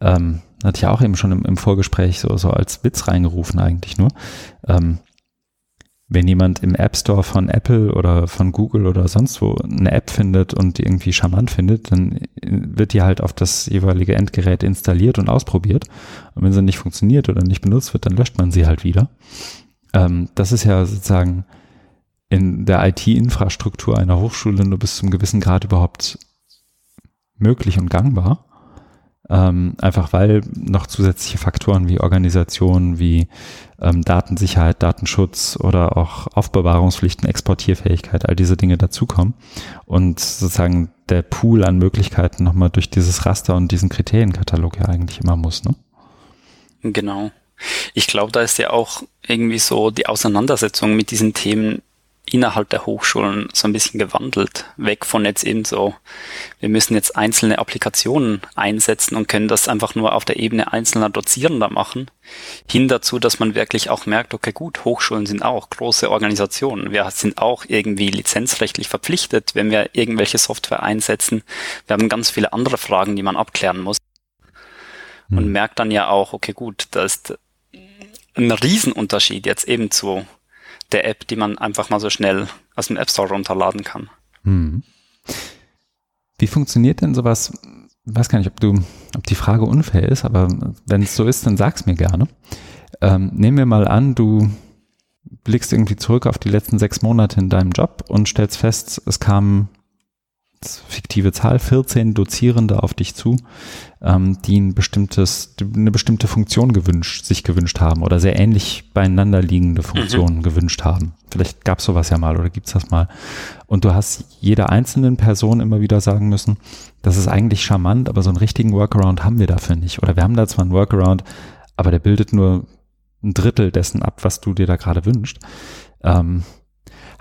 ähm, hatte ich auch eben schon im, im Vorgespräch so, so als Witz reingerufen eigentlich nur. Ähm, wenn jemand im App Store von Apple oder von Google oder sonst wo eine App findet und die irgendwie charmant findet, dann wird die halt auf das jeweilige Endgerät installiert und ausprobiert. Und wenn sie nicht funktioniert oder nicht benutzt wird, dann löscht man sie halt wieder. Ähm, das ist ja sozusagen in der IT-Infrastruktur einer Hochschule nur bis zum gewissen Grad überhaupt möglich und gangbar. Ähm, einfach weil noch zusätzliche Faktoren wie Organisation, wie ähm, Datensicherheit, Datenschutz oder auch Aufbewahrungspflichten, Exportierfähigkeit, all diese Dinge dazukommen und sozusagen der Pool an Möglichkeiten nochmal durch dieses Raster und diesen Kriterienkatalog ja eigentlich immer muss, ne? Genau. Ich glaube, da ist ja auch irgendwie so die Auseinandersetzung mit diesen Themen innerhalb der Hochschulen so ein bisschen gewandelt. Weg von jetzt eben so, wir müssen jetzt einzelne Applikationen einsetzen und können das einfach nur auf der Ebene einzelner Dozierender machen, hin dazu, dass man wirklich auch merkt, okay gut, Hochschulen sind auch große Organisationen. Wir sind auch irgendwie lizenzrechtlich verpflichtet, wenn wir irgendwelche Software einsetzen. Wir haben ganz viele andere Fragen, die man abklären muss. Und hm. merkt dann ja auch, okay gut, da ist ein Riesenunterschied jetzt eben zu der App, die man einfach mal so schnell aus dem App Store runterladen kann. Hm. Wie funktioniert denn sowas? Ich weiß gar nicht, ob du, ob die Frage unfair ist, aber wenn es so ist, dann sag's mir gerne. Ähm, nehmen wir mal an, du blickst irgendwie zurück auf die letzten sechs Monate in deinem Job und stellst fest, es kamen fiktive Zahl, 14 Dozierende auf dich zu, ähm, die ein bestimmtes, eine bestimmte Funktion gewünscht, sich gewünscht haben oder sehr ähnlich beieinander liegende mhm. Funktionen mhm. gewünscht haben. Vielleicht gab es sowas ja mal oder gibt's das mal. Und du hast jeder einzelnen Person immer wieder sagen müssen, das ist eigentlich charmant, aber so einen richtigen Workaround haben wir dafür nicht. Oder wir haben da zwar einen Workaround, aber der bildet nur ein Drittel dessen ab, was du dir da gerade wünschst. Ähm,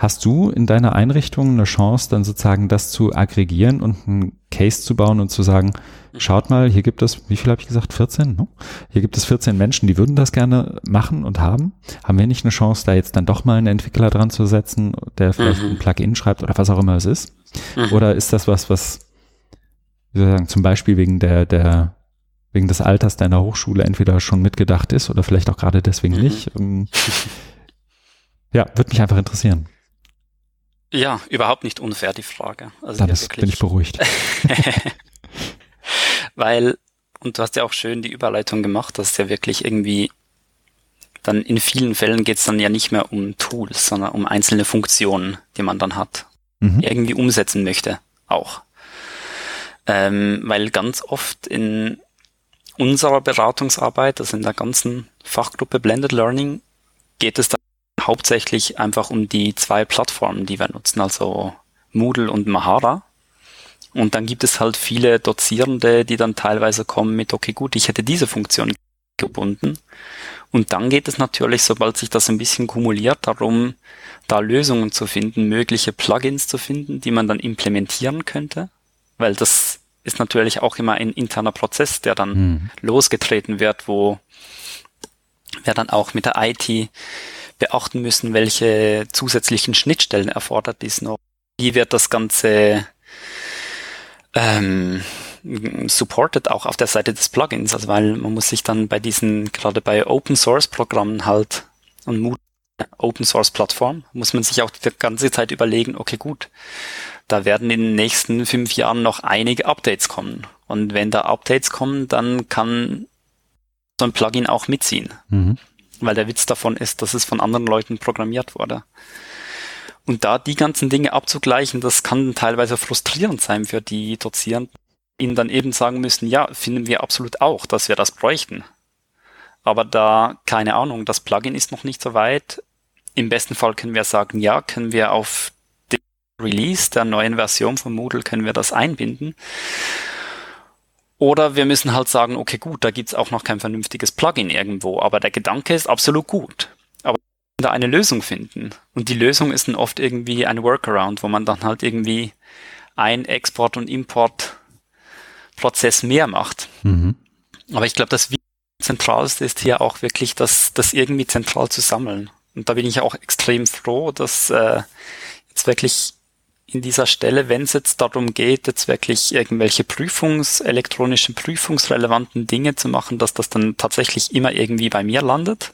Hast du in deiner Einrichtung eine Chance, dann sozusagen das zu aggregieren und einen Case zu bauen und zu sagen, schaut mal, hier gibt es, wie viel habe ich gesagt, 14? No? Hier gibt es 14 Menschen, die würden das gerne machen und haben. Haben wir nicht eine Chance, da jetzt dann doch mal einen Entwickler dran zu setzen, der vielleicht mhm. ein Plugin schreibt oder was auch immer es ist? Mhm. Oder ist das was, was, wie soll ich sagen, zum Beispiel wegen der, der, wegen des Alters deiner Hochschule entweder schon mitgedacht ist oder vielleicht auch gerade deswegen mhm. nicht? Ähm, ja, würde mich einfach interessieren. Ja, überhaupt nicht unfair die Frage. Also Dann ist, bin ich beruhigt. Weil, und du hast ja auch schön die Überleitung gemacht, dass es ja wirklich irgendwie dann in vielen Fällen geht es dann ja nicht mehr um Tools, sondern um einzelne Funktionen, die man dann hat. Mhm. Irgendwie umsetzen möchte auch. Ähm, weil ganz oft in unserer Beratungsarbeit, also in der ganzen Fachgruppe Blended Learning, geht es dann hauptsächlich einfach um die zwei Plattformen, die wir nutzen, also Moodle und Mahara. Und dann gibt es halt viele Dozierende, die dann teilweise kommen mit, okay, gut, ich hätte diese Funktion gebunden. Und dann geht es natürlich, sobald sich das ein bisschen kumuliert, darum, da Lösungen zu finden, mögliche Plugins zu finden, die man dann implementieren könnte. Weil das ist natürlich auch immer ein interner Prozess, der dann hm. losgetreten wird, wo wir dann auch mit der IT beachten müssen, welche zusätzlichen Schnittstellen erfordert ist noch. Wie wird das Ganze ähm, supported auch auf der Seite des Plugins, also weil man muss sich dann bei diesen, gerade bei Open Source Programmen halt und Mood Open Source Plattform, muss man sich auch die ganze Zeit überlegen, okay gut, da werden in den nächsten fünf Jahren noch einige Updates kommen. Und wenn da Updates kommen, dann kann so ein Plugin auch mitziehen. Mhm weil der Witz davon ist, dass es von anderen Leuten programmiert wurde. Und da die ganzen Dinge abzugleichen, das kann teilweise frustrierend sein für die Dozierenden, ihnen dann eben sagen müssen, ja, finden wir absolut auch, dass wir das bräuchten. Aber da, keine Ahnung, das Plugin ist noch nicht so weit. Im besten Fall können wir sagen, ja, können wir auf den Release der neuen Version von Moodle können wir das einbinden. Oder wir müssen halt sagen, okay, gut, da gibt's auch noch kein vernünftiges Plugin irgendwo, aber der Gedanke ist absolut gut. Aber da eine Lösung finden. Und die Lösung ist dann oft irgendwie ein Workaround, wo man dann halt irgendwie ein Export- und Import-Prozess mehr macht. Mhm. Aber ich glaube, das Zentralste ist hier auch wirklich, das, das irgendwie zentral zu sammeln. Und da bin ich auch extrem froh, dass äh, jetzt wirklich in dieser Stelle, wenn es jetzt darum geht, jetzt wirklich irgendwelche Prüfungs, elektronischen prüfungsrelevanten Dinge zu machen, dass das dann tatsächlich immer irgendwie bei mir landet.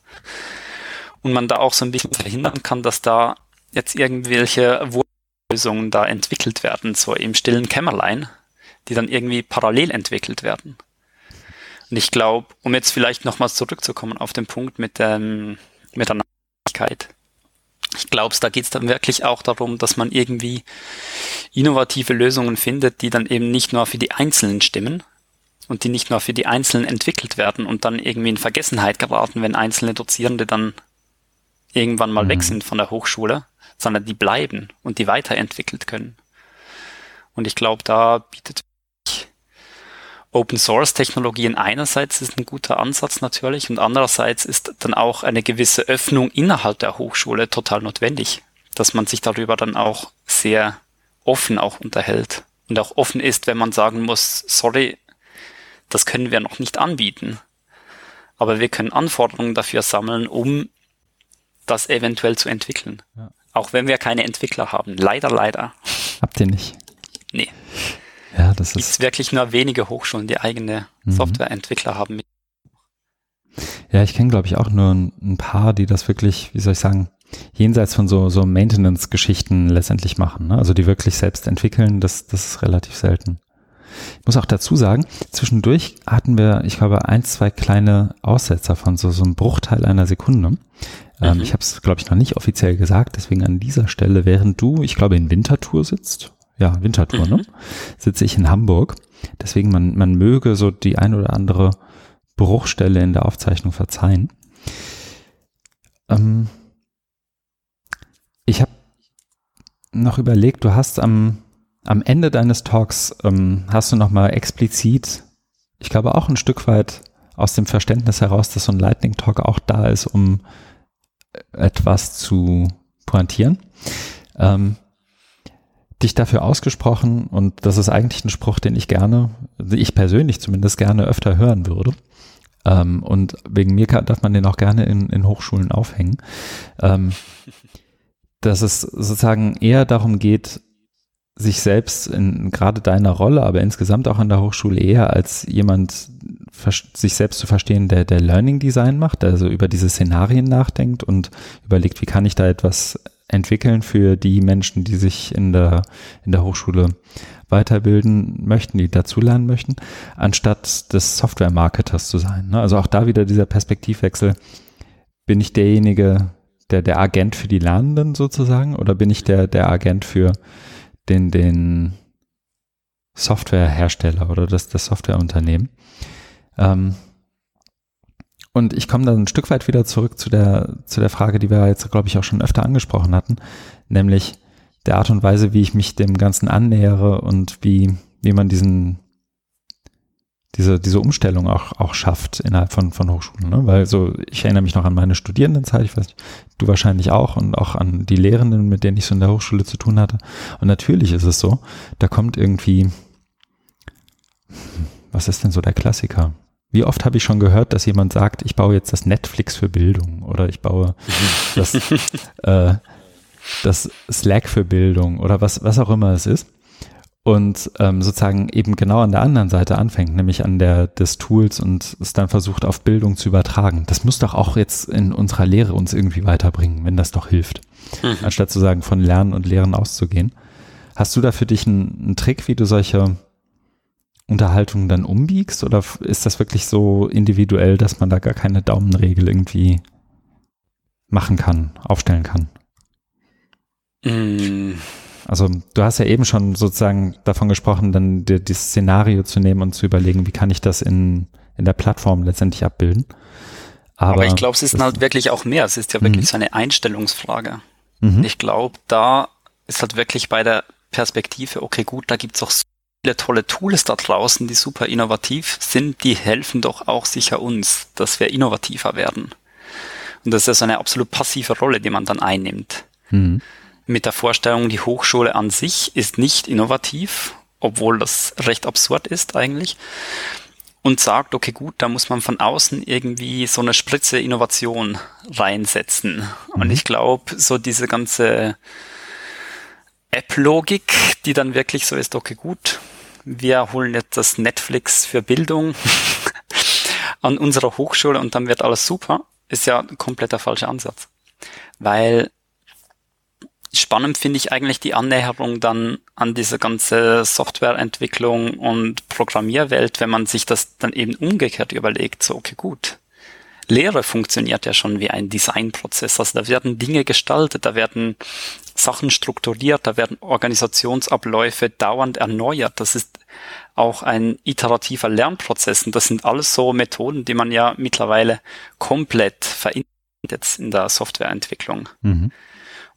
Und man da auch so ein bisschen verhindern kann, dass da jetzt irgendwelche Lösungen da entwickelt werden, so im stillen Kämmerlein, die dann irgendwie parallel entwickelt werden. Und ich glaube, um jetzt vielleicht nochmals zurückzukommen auf den Punkt mit, dem, mit der Nachhaltigkeit, ich glaube, da geht es dann wirklich auch darum, dass man irgendwie innovative Lösungen findet, die dann eben nicht nur für die Einzelnen stimmen und die nicht nur für die Einzelnen entwickelt werden und dann irgendwie in Vergessenheit geraten, wenn einzelne Dozierende dann irgendwann mal mhm. weg sind von der Hochschule, sondern die bleiben und die weiterentwickelt können. Und ich glaube, da bietet Open Source Technologien einerseits ist ein guter Ansatz natürlich und andererseits ist dann auch eine gewisse Öffnung innerhalb der Hochschule total notwendig, dass man sich darüber dann auch sehr offen auch unterhält und auch offen ist, wenn man sagen muss, sorry, das können wir noch nicht anbieten, aber wir können Anforderungen dafür sammeln, um das eventuell zu entwickeln. Ja. Auch wenn wir keine Entwickler haben. Leider, leider. Habt ihr nicht? Nee. Ja, das ist. Wirklich nur wenige Hochschulen, die eigene mhm. Softwareentwickler haben. Ja, ich kenne, glaube ich, auch nur ein paar, die das wirklich, wie soll ich sagen, jenseits von so, so Maintenance-Geschichten letztendlich machen. Ne? Also die wirklich selbst entwickeln, das, das ist relativ selten. Ich muss auch dazu sagen, zwischendurch hatten wir, ich glaube, ein, zwei kleine Aussetzer von so, so einem Bruchteil einer Sekunde. Ähm, mhm. ich habe es, glaube ich, noch nicht offiziell gesagt, deswegen an dieser Stelle, während du, ich glaube, in Wintertour sitzt ja, Wintertour, ne? mhm. ne? Sitze ich in Hamburg. Deswegen, man, man möge so die ein oder andere Bruchstelle in der Aufzeichnung verzeihen. Ähm, ich habe noch überlegt, du hast am, am Ende deines Talks, ähm, hast du nochmal explizit, ich glaube auch ein Stück weit aus dem Verständnis heraus, dass so ein Lightning Talk auch da ist, um etwas zu pointieren. Ähm, dich dafür ausgesprochen und das ist eigentlich ein Spruch, den ich gerne, ich persönlich zumindest gerne öfter hören würde. Ähm, und wegen mir kann, darf man den auch gerne in, in Hochschulen aufhängen. Ähm, dass es sozusagen eher darum geht, sich selbst in gerade deiner Rolle, aber insgesamt auch an der Hochschule eher als jemand sich selbst zu verstehen, der der Learning Design macht, also über diese Szenarien nachdenkt und überlegt, wie kann ich da etwas entwickeln für die Menschen, die sich in der, in der Hochschule weiterbilden möchten, die dazulernen möchten, anstatt des Software-Marketers zu sein. Ne? Also auch da wieder dieser Perspektivwechsel. Bin ich derjenige, der, der Agent für die Lernenden sozusagen, oder bin ich der, der Agent für den, den Softwarehersteller oder das, das Softwareunternehmen? Ähm, und ich komme dann ein Stück weit wieder zurück zu der, zu der Frage, die wir jetzt, glaube ich, auch schon öfter angesprochen hatten, nämlich der Art und Weise, wie ich mich dem Ganzen annähere und wie, wie man diesen, diese, diese Umstellung auch, auch schafft innerhalb von, von Hochschulen. Ne? Weil so, ich erinnere mich noch an meine Studierendenzeit, ich weiß nicht, du wahrscheinlich auch und auch an die Lehrenden, mit denen ich so in der Hochschule zu tun hatte. Und natürlich ist es so, da kommt irgendwie, was ist denn so der Klassiker? Wie oft habe ich schon gehört, dass jemand sagt, ich baue jetzt das Netflix für Bildung oder ich baue das, äh, das Slack für Bildung oder was, was auch immer es ist. Und ähm, sozusagen eben genau an der anderen Seite anfängt, nämlich an der des Tools und es dann versucht auf Bildung zu übertragen. Das muss doch auch jetzt in unserer Lehre uns irgendwie weiterbringen, wenn das doch hilft. Mhm. Anstatt zu sagen, von Lernen und Lehren auszugehen. Hast du da für dich einen, einen Trick, wie du solche Unterhaltung dann umbiegst oder ist das wirklich so individuell, dass man da gar keine Daumenregel irgendwie machen kann, aufstellen kann? Mm. Also du hast ja eben schon sozusagen davon gesprochen, dann dir das Szenario zu nehmen und zu überlegen, wie kann ich das in, in der Plattform letztendlich abbilden. Aber, Aber ich glaube, es ist halt wirklich auch mehr. Es ist ja wirklich mhm. so eine Einstellungsfrage. Mhm. Ich glaube, da ist halt wirklich bei der Perspektive, okay, gut, da gibt's auch so viele tolle Tools da draußen, die super innovativ sind, die helfen doch auch sicher uns, dass wir innovativer werden. Und das ist ja so eine absolut passive Rolle, die man dann einnimmt. Mhm. Mit der Vorstellung, die Hochschule an sich ist nicht innovativ, obwohl das recht absurd ist eigentlich. Und sagt, okay, gut, da muss man von außen irgendwie so eine Spritze Innovation reinsetzen. Mhm. Und ich glaube, so diese ganze App-Logik, die dann wirklich so ist, okay, gut, wir holen jetzt das Netflix für Bildung an unserer Hochschule und dann wird alles super, ist ja ein kompletter falscher Ansatz. Weil spannend finde ich eigentlich die Annäherung dann an diese ganze Softwareentwicklung und Programmierwelt, wenn man sich das dann eben umgekehrt überlegt, so okay, gut. Lehre funktioniert ja schon wie ein Designprozess. Also da werden Dinge gestaltet, da werden Sachen strukturiert, da werden Organisationsabläufe dauernd erneuert. Das ist auch ein iterativer Lernprozess und das sind alles so Methoden, die man ja mittlerweile komplett verändert jetzt in der Softwareentwicklung. Mhm.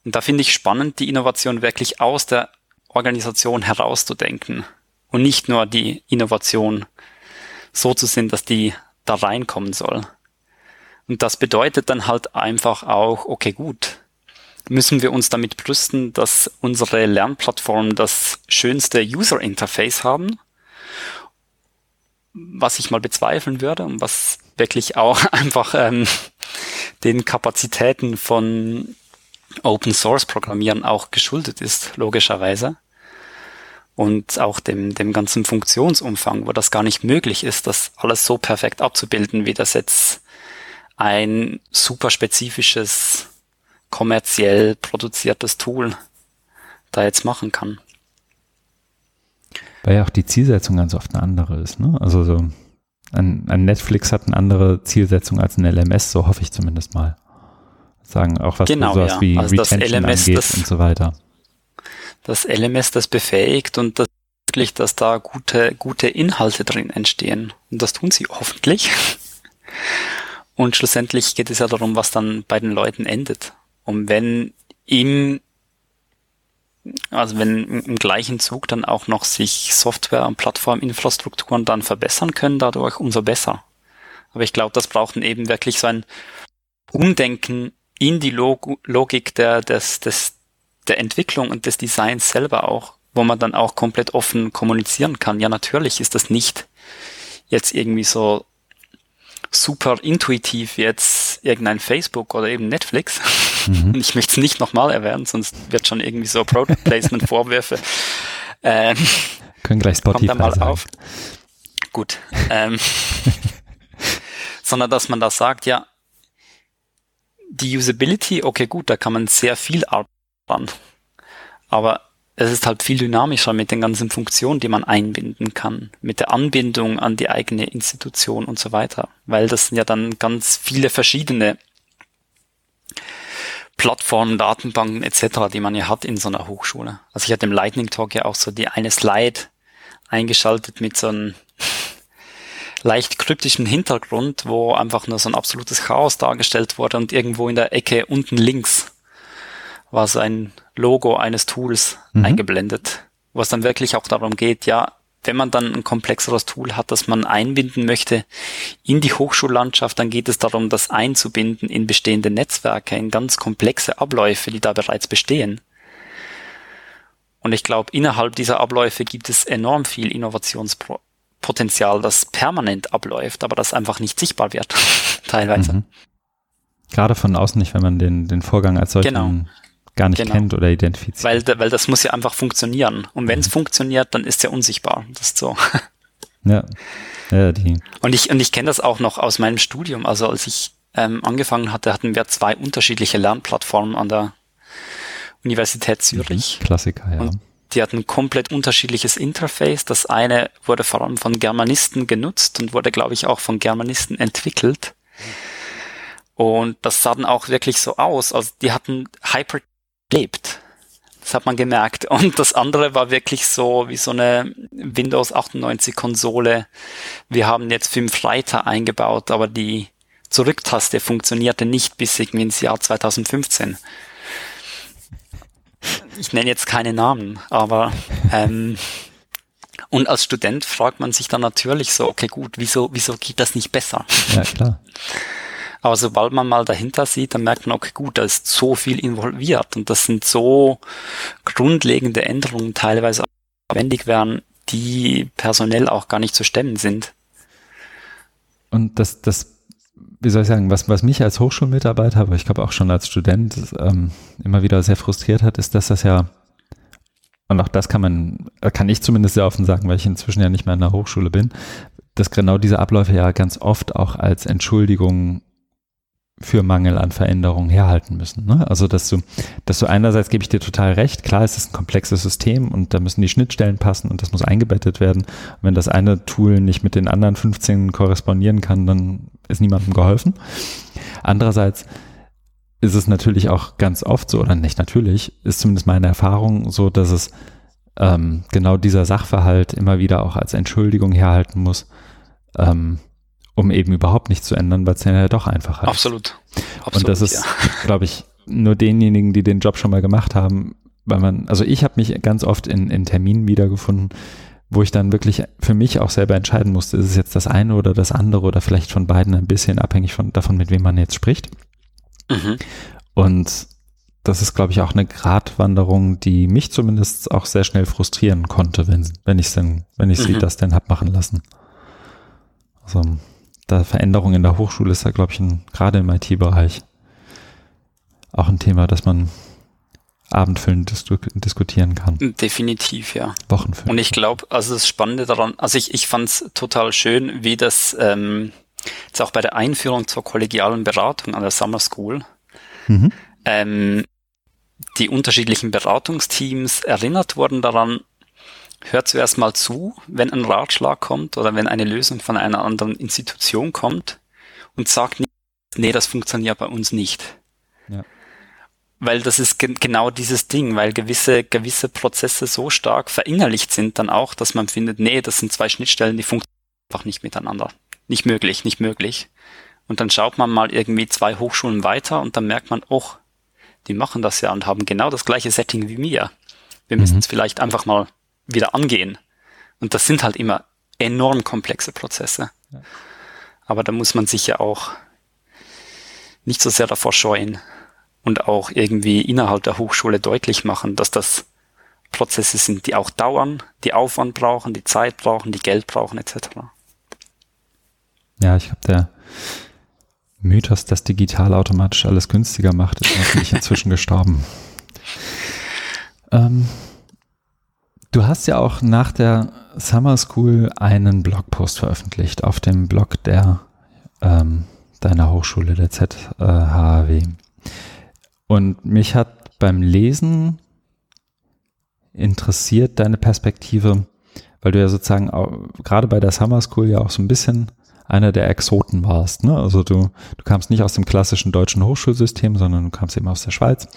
Und da finde ich spannend, die Innovation wirklich aus der Organisation herauszudenken und nicht nur die Innovation so zu sehen, dass die da reinkommen soll. Und das bedeutet dann halt einfach auch, okay, gut, müssen wir uns damit brüsten, dass unsere Lernplattformen das schönste User Interface haben, was ich mal bezweifeln würde und was wirklich auch einfach ähm, den Kapazitäten von Open Source Programmieren auch geschuldet ist, logischerweise. Und auch dem, dem ganzen Funktionsumfang, wo das gar nicht möglich ist, das alles so perfekt abzubilden, wie das jetzt ein super spezifisches kommerziell produziertes Tool da jetzt machen kann. Weil ja auch die Zielsetzung ganz oft eine andere ist. Ne? Also so ein, ein Netflix hat eine andere Zielsetzung als ein LMS, so hoffe ich zumindest mal. Sagen auch was genau, sowas ja. wie also Retention LMS, angeht das, und so weiter. Das LMS das befähigt und das wirklich, dass da gute, gute Inhalte drin entstehen. Und das tun sie hoffentlich. Und schlussendlich geht es ja darum, was dann bei den Leuten endet. Und wenn im, also wenn im gleichen Zug dann auch noch sich Software- und Plattforminfrastrukturen dann verbessern können, dadurch umso besser. Aber ich glaube, das braucht eben wirklich so ein Umdenken in die Log Logik der, des, des, der Entwicklung und des Designs selber auch, wo man dann auch komplett offen kommunizieren kann. Ja, natürlich ist das nicht jetzt irgendwie so super intuitiv jetzt irgendein Facebook oder eben Netflix. Mhm. Ich möchte es nicht nochmal erwähnen, sonst wird schon irgendwie so Product Placement Vorwürfe. Ähm, Können gleich Spotify kommt da mal sagen. auf. Gut. Ähm, sondern dass man da sagt, ja, die Usability, okay, gut, da kann man sehr viel arbeiten. Aber es ist halt viel dynamischer mit den ganzen Funktionen, die man einbinden kann, mit der Anbindung an die eigene Institution und so weiter, weil das sind ja dann ganz viele verschiedene Plattformen, Datenbanken etc., die man ja hat in so einer Hochschule. Also ich hatte im Lightning Talk ja auch so die eine Slide eingeschaltet mit so einem leicht kryptischen Hintergrund, wo einfach nur so ein absolutes Chaos dargestellt wurde und irgendwo in der Ecke unten links war so ein Logo eines Tools mhm. eingeblendet, wo es dann wirklich auch darum geht, ja, wenn man dann ein komplexeres Tool hat, das man einbinden möchte in die Hochschullandschaft, dann geht es darum, das einzubinden in bestehende Netzwerke, in ganz komplexe Abläufe, die da bereits bestehen. Und ich glaube, innerhalb dieser Abläufe gibt es enorm viel Innovationspotenzial, das permanent abläuft, aber das einfach nicht sichtbar wird, teilweise. Mhm. Gerade von außen nicht, wenn man den, den Vorgang als solchen genau gar nicht genau. kennt oder identifiziert. Weil, weil das muss ja einfach funktionieren. Und wenn es mhm. funktioniert, dann ist es ja unsichtbar. Das ist so. Ja. ja die. Und ich, und ich kenne das auch noch aus meinem Studium. Also als ich ähm, angefangen hatte, hatten wir zwei unterschiedliche Lernplattformen an der Universität Zürich. Mhm. Klassiker, ja. Und die hatten ein komplett unterschiedliches Interface. Das eine wurde vor allem von Germanisten genutzt und wurde, glaube ich, auch von Germanisten entwickelt. Und das sah dann auch wirklich so aus. Also die hatten Hyper lebt. Das hat man gemerkt. Und das andere war wirklich so wie so eine Windows 98 Konsole. Wir haben jetzt fünf Reiter eingebaut, aber die Zurücktaste funktionierte nicht bis irgendwie ins Jahr 2015. Ich nenne jetzt keine Namen, aber ähm, und als Student fragt man sich dann natürlich so, okay gut, wieso, wieso geht das nicht besser? Ja, klar. Aber sobald man mal dahinter sieht, dann merkt man, okay, gut, da ist so viel involviert und das sind so grundlegende Änderungen teilweise notwendig werden, die personell auch gar nicht zu stemmen sind. Und das, das, wie soll ich sagen, was, was mich als Hochschulmitarbeiter, aber ich glaube auch schon als Student ähm, immer wieder sehr frustriert hat, ist, dass das ja, und auch das kann man, kann ich zumindest sehr offen sagen, weil ich inzwischen ja nicht mehr in der Hochschule bin, dass genau diese Abläufe ja ganz oft auch als Entschuldigung für Mangel an Veränderungen herhalten müssen. Ne? Also dass du, dass du einerseits gebe ich dir total recht, klar ist es ein komplexes System und da müssen die Schnittstellen passen und das muss eingebettet werden. Und wenn das eine Tool nicht mit den anderen 15 korrespondieren kann, dann ist niemandem geholfen. Andererseits ist es natürlich auch ganz oft so, oder nicht natürlich, ist zumindest meine Erfahrung so, dass es ähm, genau dieser Sachverhalt immer wieder auch als Entschuldigung herhalten muss, ähm, um eben überhaupt nichts zu ändern, weil es ja doch einfacher Absolut. ist. Absolut. Und das ist, ja. glaube ich, nur denjenigen, die den Job schon mal gemacht haben, weil man, also ich habe mich ganz oft in, in Terminen wiedergefunden, wo ich dann wirklich für mich auch selber entscheiden musste, ist es jetzt das eine oder das andere oder vielleicht von beiden ein bisschen abhängig von davon, mit wem man jetzt spricht. Mhm. Und das ist, glaube ich, auch eine Gratwanderung, die mich zumindest auch sehr schnell frustrieren konnte, wenn, wenn ich es denn, wenn ich sie mhm. das denn hab machen lassen. Also da Veränderung in der Hochschule ist ja, glaube ich, ein, gerade im IT-Bereich auch ein Thema, das man abendfüllend disku diskutieren kann. Definitiv, ja. Wochenfüllend. Und ich glaube, also das Spannende daran, also ich, ich fand es total schön, wie das ähm, jetzt auch bei der Einführung zur kollegialen Beratung an der Summer School mhm. ähm, die unterschiedlichen Beratungsteams erinnert wurden daran, hört zuerst mal zu, wenn ein Ratschlag kommt oder wenn eine Lösung von einer anderen Institution kommt und sagt nicht, nee, das funktioniert bei uns nicht. Ja. Weil das ist ge genau dieses Ding, weil gewisse, gewisse Prozesse so stark verinnerlicht sind dann auch, dass man findet, nee, das sind zwei Schnittstellen, die funktionieren einfach nicht miteinander. Nicht möglich, nicht möglich. Und dann schaut man mal irgendwie zwei Hochschulen weiter und dann merkt man, oh, die machen das ja und haben genau das gleiche Setting wie mir. Wir müssen es mhm. vielleicht einfach mal wieder angehen. Und das sind halt immer enorm komplexe Prozesse. Ja. Aber da muss man sich ja auch nicht so sehr davor scheuen und auch irgendwie innerhalb der Hochschule deutlich machen, dass das Prozesse sind, die auch dauern, die Aufwand brauchen, die Zeit brauchen, die Geld brauchen, etc. Ja, ich glaube, der Mythos, dass digital automatisch alles günstiger macht, ist natürlich inzwischen gestorben. Ähm, Du hast ja auch nach der Summer School einen Blogpost veröffentlicht auf dem Blog der ähm, deiner Hochschule, der ZHW. Und mich hat beim Lesen interessiert deine Perspektive, weil du ja sozusagen auch, gerade bei der Summer School ja auch so ein bisschen einer der Exoten warst. Ne? Also du, du kamst nicht aus dem klassischen deutschen Hochschulsystem, sondern du kamst eben aus der Schweiz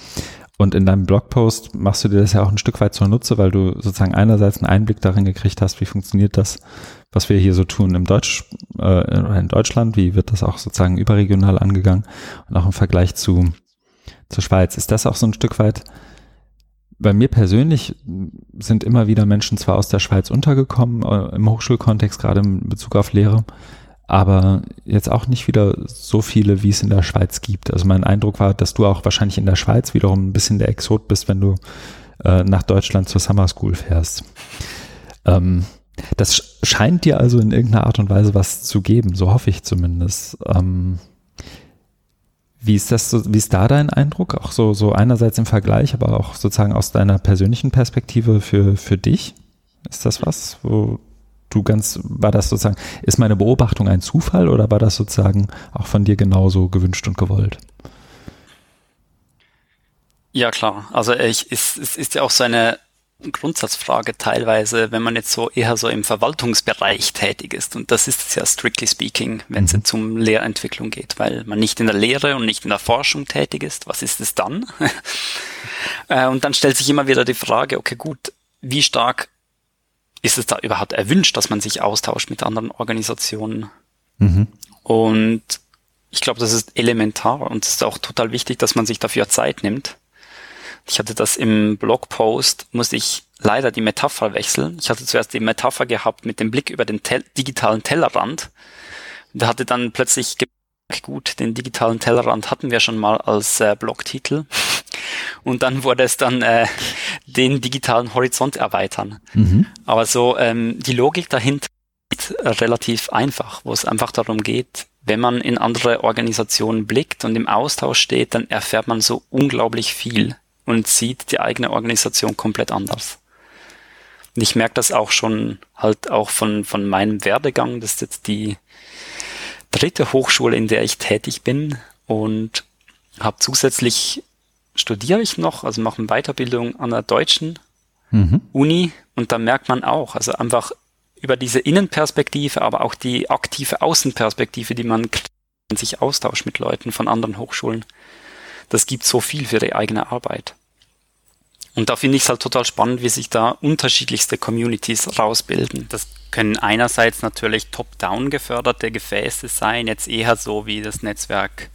und in deinem Blogpost machst du dir das ja auch ein Stück weit zur Nutze, weil du sozusagen einerseits einen Einblick darin gekriegt hast, wie funktioniert das, was wir hier so tun im Deutsch, äh, in Deutschland, wie wird das auch sozusagen überregional angegangen und auch im Vergleich zu, zur Schweiz. Ist das auch so ein Stück weit, bei mir persönlich sind immer wieder Menschen zwar aus der Schweiz untergekommen, äh, im Hochschulkontext, gerade in Bezug auf Lehre, aber jetzt auch nicht wieder so viele, wie es in der Schweiz gibt. Also mein Eindruck war, dass du auch wahrscheinlich in der Schweiz wiederum ein bisschen der Exot bist, wenn du äh, nach Deutschland zur Summer School fährst. Ähm, das scheint dir also in irgendeiner Art und Weise was zu geben, so hoffe ich zumindest. Ähm, wie ist das so, wie ist da dein Eindruck? Auch so, so einerseits im Vergleich, aber auch sozusagen aus deiner persönlichen Perspektive für, für dich? Ist das was, wo du ganz, war das sozusagen, ist meine Beobachtung ein Zufall oder war das sozusagen auch von dir genauso gewünscht und gewollt? Ja, klar. Also ich, es, es ist ja auch so eine Grundsatzfrage teilweise, wenn man jetzt so eher so im Verwaltungsbereich tätig ist. Und das ist es ja strictly speaking, wenn es mhm. jetzt um Lehrentwicklung geht, weil man nicht in der Lehre und nicht in der Forschung tätig ist. Was ist es dann? Äh, und dann stellt sich immer wieder die Frage, okay, gut, wie stark ist es da überhaupt erwünscht, dass man sich austauscht mit anderen Organisationen? Mhm. Und ich glaube, das ist elementar und es ist auch total wichtig, dass man sich dafür Zeit nimmt. Ich hatte das im Blogpost, musste ich leider die Metapher wechseln. Ich hatte zuerst die Metapher gehabt mit dem Blick über den Tel digitalen Tellerrand. Da hatte dann plötzlich gut, den digitalen Tellerrand hatten wir schon mal als äh, Blogtitel. Und dann wurde es dann äh, den digitalen Horizont erweitern. Mhm. Aber so ähm, die Logik dahinter ist relativ einfach, wo es einfach darum geht, wenn man in andere Organisationen blickt und im Austausch steht, dann erfährt man so unglaublich viel und sieht die eigene Organisation komplett anders. Und ich merke das auch schon halt auch von, von meinem Werdegang. Das ist jetzt die dritte Hochschule, in der ich tätig bin und habe zusätzlich studiere ich noch, also mache eine Weiterbildung an der deutschen mhm. Uni und da merkt man auch, also einfach über diese Innenperspektive, aber auch die aktive Außenperspektive, die man sich austauscht mit Leuten von anderen Hochschulen, das gibt so viel für die eigene Arbeit. Und da finde ich es halt total spannend, wie sich da unterschiedlichste Communities rausbilden. Das können einerseits natürlich top-down geförderte Gefäße sein, jetzt eher so wie das Netzwerk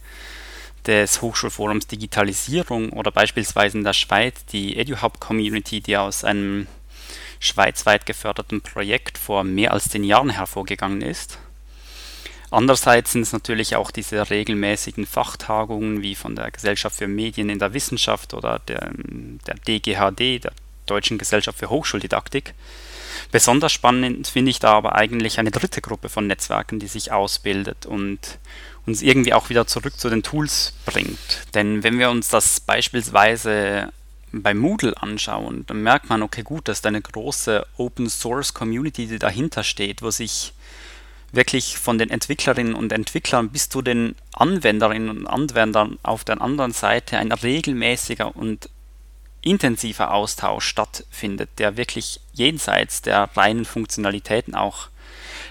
des Hochschulforums Digitalisierung oder beispielsweise in der Schweiz die EduHub-Community, die aus einem schweizweit geförderten Projekt vor mehr als zehn Jahren hervorgegangen ist. Andererseits sind es natürlich auch diese regelmäßigen Fachtagungen wie von der Gesellschaft für Medien in der Wissenschaft oder der, der DGHD, der Deutschen Gesellschaft für Hochschuldidaktik. Besonders spannend finde ich da aber eigentlich eine dritte Gruppe von Netzwerken, die sich ausbildet und uns irgendwie auch wieder zurück zu den Tools bringt. Denn wenn wir uns das beispielsweise bei Moodle anschauen, dann merkt man, okay, gut, dass da eine große Open Source Community, die dahinter steht, wo sich wirklich von den Entwicklerinnen und Entwicklern bis zu den Anwenderinnen und Anwendern auf der anderen Seite ein regelmäßiger und intensiver Austausch stattfindet, der wirklich jenseits der reinen Funktionalitäten auch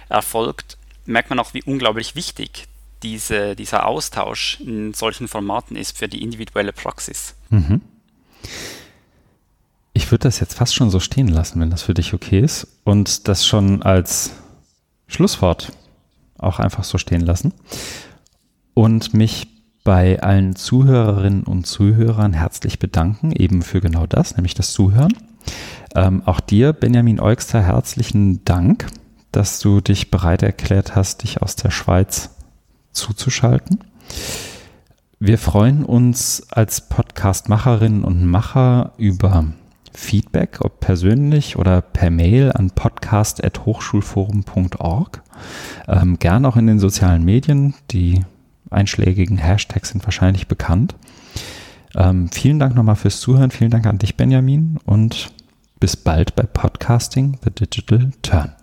erfolgt, merkt man auch, wie unglaublich wichtig diese, dieser Austausch in solchen Formaten ist für die individuelle Praxis. Mhm. Ich würde das jetzt fast schon so stehen lassen, wenn das für dich okay ist und das schon als Schlusswort auch einfach so stehen lassen und mich bei allen Zuhörerinnen und Zuhörern herzlich bedanken, eben für genau das, nämlich das Zuhören. Ähm, auch dir, Benjamin Eugster, herzlichen Dank, dass du dich bereit erklärt hast, dich aus der Schweiz zuzuschalten. Wir freuen uns als Podcast-Macherinnen und Macher über Feedback, ob persönlich oder per Mail an podcast.hochschulforum.org. Ähm, gern auch in den sozialen Medien. Die einschlägigen Hashtags sind wahrscheinlich bekannt. Ähm, vielen Dank nochmal fürs Zuhören. Vielen Dank an dich, Benjamin. Und bis bald bei Podcasting The Digital Turn.